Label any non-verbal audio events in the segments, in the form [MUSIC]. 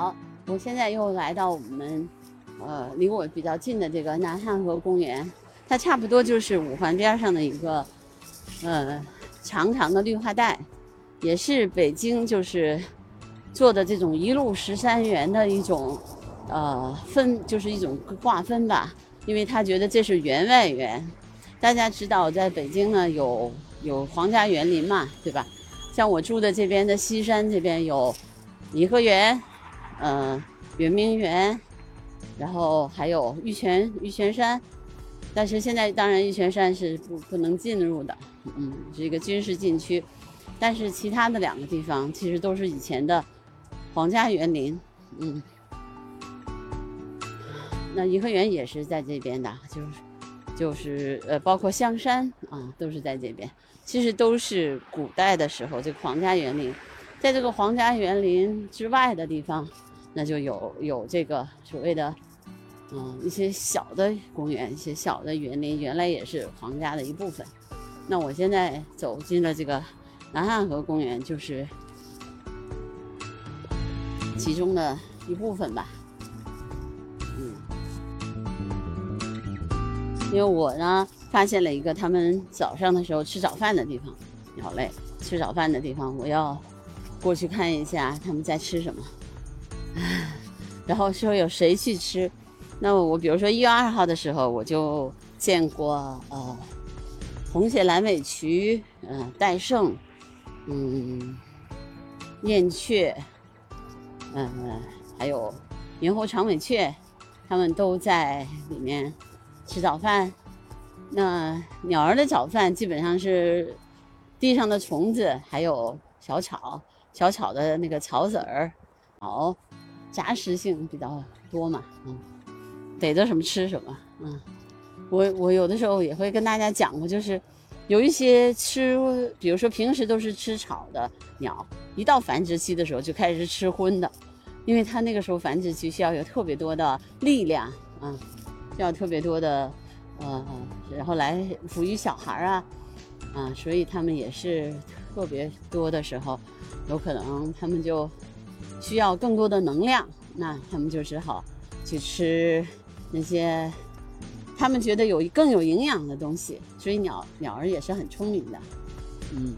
好，我现在又来到我们，呃，离我比较近的这个南汉河公园，它差不多就是五环边上的一个，呃，长长的绿化带，也是北京就是做的这种一路十三园的一种，呃，分就是一种划分吧，因为他觉得这是园外园。大家知道，在北京呢有有皇家园林嘛，对吧？像我住的这边的西山这边有颐和园，嗯，圆明园，然后还有玉泉玉泉山，但是现在当然玉泉山是不不能进入的，嗯，是一个军事禁区。但是其他的两个地方其实都是以前的皇家园林，嗯，那颐和园也是在这边的，就是。就是呃，包括香山啊，都是在这边。其实都是古代的时候，这个皇家园林，在这个皇家园林之外的地方，那就有有这个所谓的嗯一些小的公园，一些小的园林，原来也是皇家的一部分。那我现在走进了这个南汉河公园，就是其中的一部分吧。嗯因为我呢发现了一个他们早上的时候吃早饭的地方，鸟类吃早饭的地方，我要过去看一下他们在吃什么。然后说有谁去吃？那我比如说一月二号的时候，我就见过呃红血蓝尾渠、嗯戴胜、嗯燕雀，嗯还有猿猴长尾雀，他们都在里面。吃早饭，那鸟儿的早饭基本上是地上的虫子，还有小草，小草的那个草籽儿，好，杂食性比较多嘛，嗯，逮着什么吃什么，嗯，我我有的时候也会跟大家讲过，就是有一些吃，比如说平时都是吃草的鸟，一到繁殖期的时候就开始吃荤的，因为它那个时候繁殖期需要有特别多的力量，啊。需要特别多的，呃，然后来抚育小孩啊，啊，所以他们也是特别多的时候，有可能他们就需要更多的能量，那他们就只好去吃那些他们觉得有更有营养的东西。所以鸟鸟儿也是很聪明的，嗯。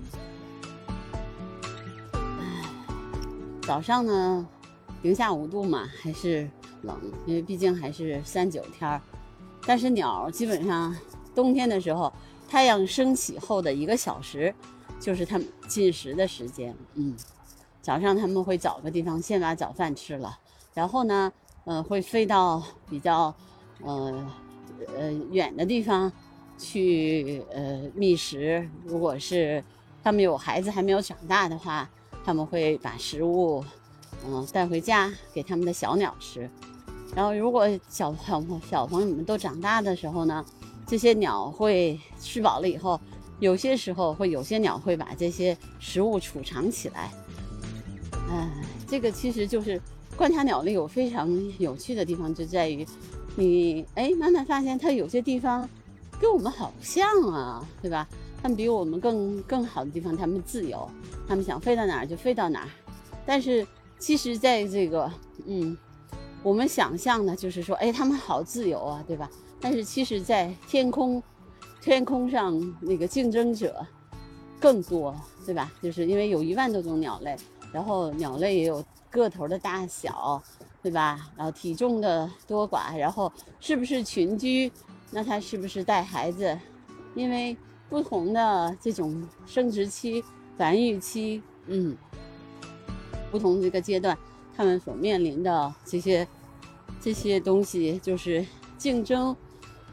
唉早上呢，零下五度嘛，还是。冷，因为毕竟还是三九天儿，但是鸟基本上冬天的时候，太阳升起后的一个小时，就是它们进食的时间。嗯，早上他们会找个地方先把早饭吃了，然后呢，呃，会飞到比较呃呃远的地方去呃觅食。如果是他们有孩子还没有长大的话，他们会把食物嗯带回家给他们的小鸟吃。然后，如果小小小朋友们都长大的时候呢，这些鸟会吃饱了以后，有些时候会有些鸟会把这些食物储藏起来。哎，这个其实就是观察鸟类有非常有趣的地方，就在于你哎慢慢发现它有些地方跟我们好像啊，对吧？它们比我们更更好的地方，它们自由，它们想飞到哪儿就飞到哪儿。但是其实在这个嗯。我们想象的就是说，哎，他们好自由啊，对吧？但是其实，在天空，天空上那个竞争者更多，对吧？就是因为有一万多种鸟类，然后鸟类也有个头的大小，对吧？然后体重的多寡，然后是不是群居？那它是不是带孩子？因为不同的这种生殖期、繁育期，嗯，不同这个阶段。他们所面临的这些这些东西，就是竞争，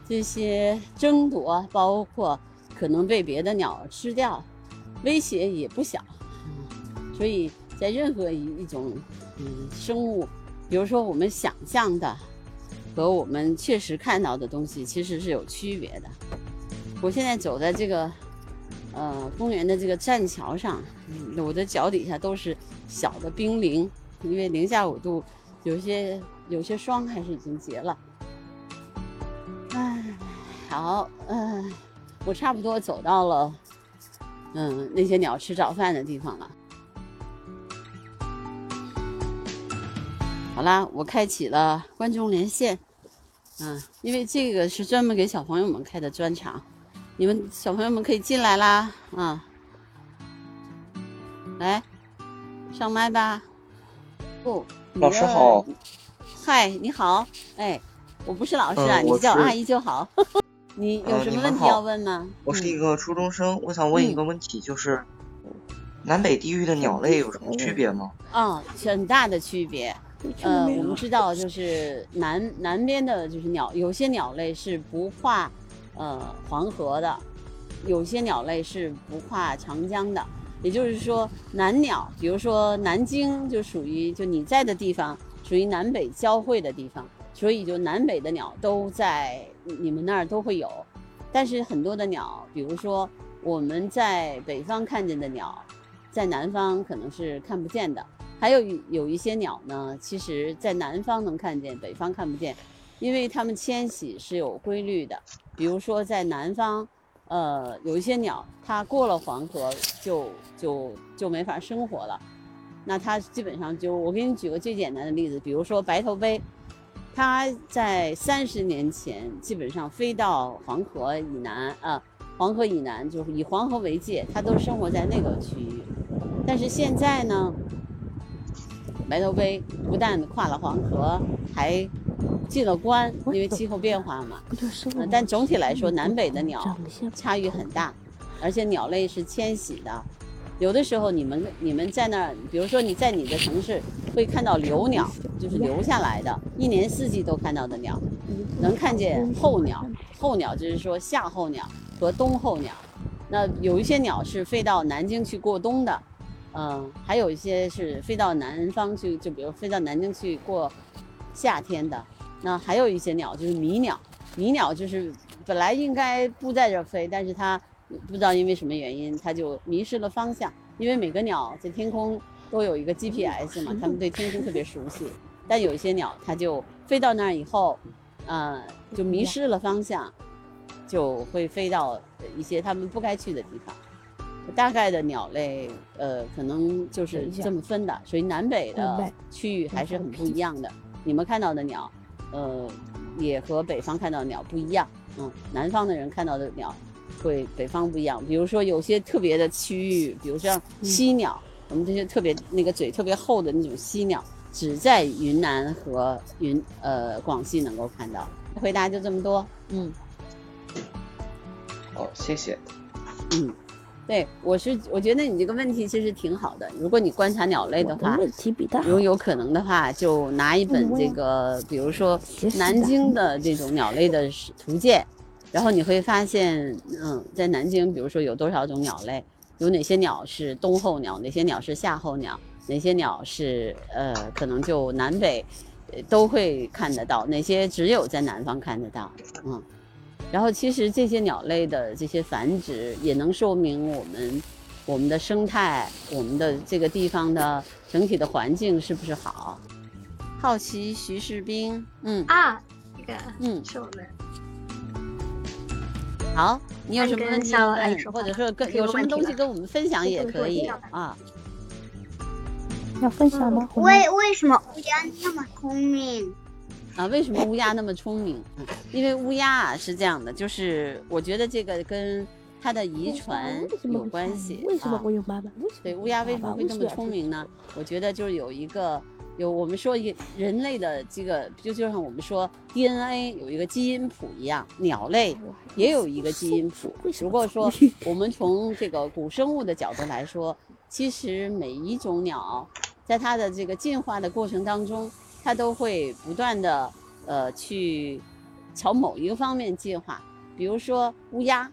这些争夺，包括可能被别的鸟吃掉，威胁也不小。所以在任何一一种嗯生物，比如说我们想象的和我们确实看到的东西，其实是有区别的。我现在走在这个呃公园的这个栈桥上，我的脚底下都是小的冰凌。因为零下五度，有些有些霜还是已经结了。哎，好，嗯，我差不多走到了，嗯，那些鸟吃早饭的地方了。好啦，我开启了观众连线，嗯，因为这个是专门给小朋友们开的专场，你们小朋友们可以进来啦，啊，来上麦吧。不，老师好。嗨，你好，哎，我不是老师啊，你叫阿姨就好。[LAUGHS] 你有什么问题要问吗？我是一个初中生，我想问一个问题，就是南北地域的鸟类有什么区别吗？嗯，很大的区别。呃，我们知道，就是南南边的，就是鸟，有些鸟类是不跨呃黄河的，有些鸟类是不跨长江的。也就是说，南鸟，比如说南京，就属于就你在的地方，属于南北交汇的地方，所以就南北的鸟都在你们那儿都会有。但是很多的鸟，比如说我们在北方看见的鸟，在南方可能是看不见的。还有有一些鸟呢，其实在南方能看见，北方看不见，因为它们迁徙是有规律的。比如说在南方。呃，有一些鸟，它过了黄河就就就没法生活了，那它基本上就我给你举个最简单的例子，比如说白头鹎，它在三十年前基本上飞到黄河以南啊，黄河以南就是以黄河为界，它都生活在那个区域，但是现在呢，白头鹎不但跨了黄河，还进了关，因为气候变化嘛。但总体来说，南北的鸟差异很大，而且鸟类是迁徙的。有的时候，你们你们在那儿，比如说你在你的城市会看到留鸟，就是留下来的，一年四季都看到的鸟，能看见候鸟。候鸟就是说夏候鸟和冬候鸟。那有一些鸟是飞到南京去过冬的，嗯，还有一些是飞到南方去，就比如飞到南京去过夏天的。那还有一些鸟就是迷鸟，迷鸟就是本来应该不在这飞，但是它不知道因为什么原因，它就迷失了方向。因为每个鸟在天空都有一个 GPS 嘛，它们对天空特别熟悉。但有一些鸟，它就飞到那儿以后，呃，就迷失了方向，就会飞到一些它们不该去的地方。大概的鸟类，呃，可能就是这么分的，所以南北的区域还是很不一样的。你们看到的鸟。呃，也和北方看到的鸟不一样，嗯，南方的人看到的鸟，会北方不一样。比如说有些特别的区域，比如像犀鸟，我们这些特别那个嘴特别厚的那种犀鸟，只在云南和云呃广西能够看到。回答就这么多，嗯。好，谢谢。嗯。对，我是我觉得你这个问题其实挺好的。如果你观察鸟类的话，如果有可能的话，就拿一本这个，比如说南京的这种鸟类的图鉴，然后你会发现，嗯，在南京，比如说有多少种鸟类，有哪些鸟是冬候鸟，哪些鸟是夏候鸟，哪些鸟是呃，可能就南北都会看得到，哪些只有在南方看得到，嗯。然后，其实这些鸟类的这些繁殖，也能说明我们我们的生态，我们的这个地方的整体的环境是不是好？好奇徐士兵，嗯啊，这个嗯是我们。好，你有什么问题问，或者说跟有什么东西跟我们分享也可以啊。要分享吗？为为什么乌鸦那么聪明？啊，为什么乌鸦那么聪明？[LAUGHS] 因为乌鸦啊是这样的，就是我觉得这个跟它的遗传有关系。为什么会有妈妈？对，乌鸦为什么会这么聪明呢？我觉得就是有一个有我们说一人类的这个，就就像我们说 DNA 有一个基因谱一样，鸟类也有一个基因谱。如果说 [LAUGHS] 我们从这个古生物的角度来说，其实每一种鸟在它的这个进化的过程当中。它都会不断的，呃，去朝某一个方面进化。比如说乌鸦，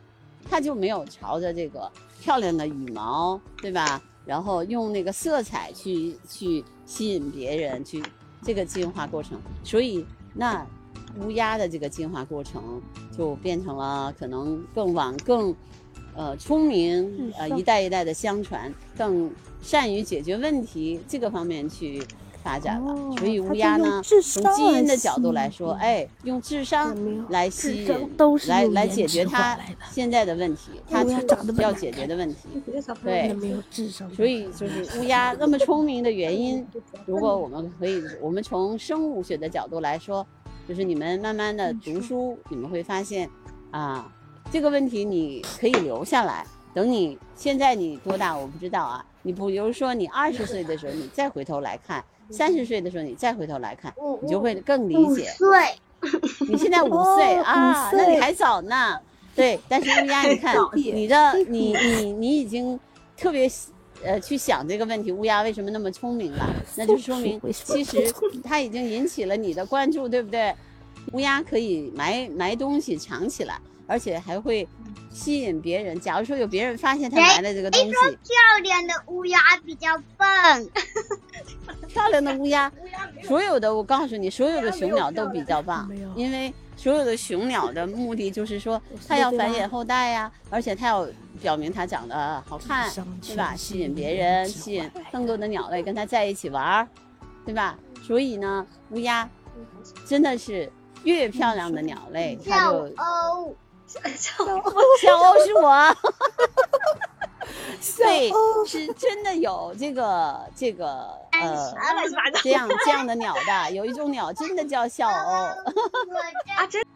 它就没有朝着这个漂亮的羽毛，对吧？然后用那个色彩去去吸引别人，去这个进化过程。所以那乌鸦的这个进化过程就变成了可能更往更，呃，聪明，呃，一代一代的相传，更善于解决问题这个方面去。发展了。哦所以乌鸦呢，从基因的角度来说，哎，用智商来吸引，来来解决它现在的问题，它要解决的问题。对。所以就是 [LAUGHS] 乌鸦那么聪明的原因，[LAUGHS] 如果我们可以，我们从生物学的角度来说，就是你们慢慢的读书，你们会发现，啊，这个问题你可以留下来。等你现在你多大我不知道啊，你不比如说你二十岁的时候，你再回头来看；三十岁的时候你再回头来看，你就会更理五解。岁，你现在五 [LAUGHS] 岁哦啊，那你还早呢。[LAUGHS] 对，但是乌鸦，你看你的 [LAUGHS] 你你你已经特别呃去想这个问题，乌鸦为什么那么聪明了？那就说明其实它已经引起了你的关注，对不对？乌鸦可以埋埋东西藏起来，而且还会吸引别人。假如说有别人发现他埋了这个东西，漂亮的乌鸦比较笨。[LAUGHS] 漂亮的乌鸦，所有的我告诉你，所有的雄鸟都比较棒，因为所有的雄鸟的目的就是说它要繁衍后代呀，而且它要表明它长得好看，对吧？吸引别人，吸引更多的鸟类跟它在一起玩儿，对吧？所以呢，乌鸦真的是越漂亮的鸟类，它小就欧，小欧 [LAUGHS] 是我。[LAUGHS] 对欧，是真的有这个这个呃啊这样这样的鸟的，有一种鸟真的叫笑 [LAUGHS] 鸥。我的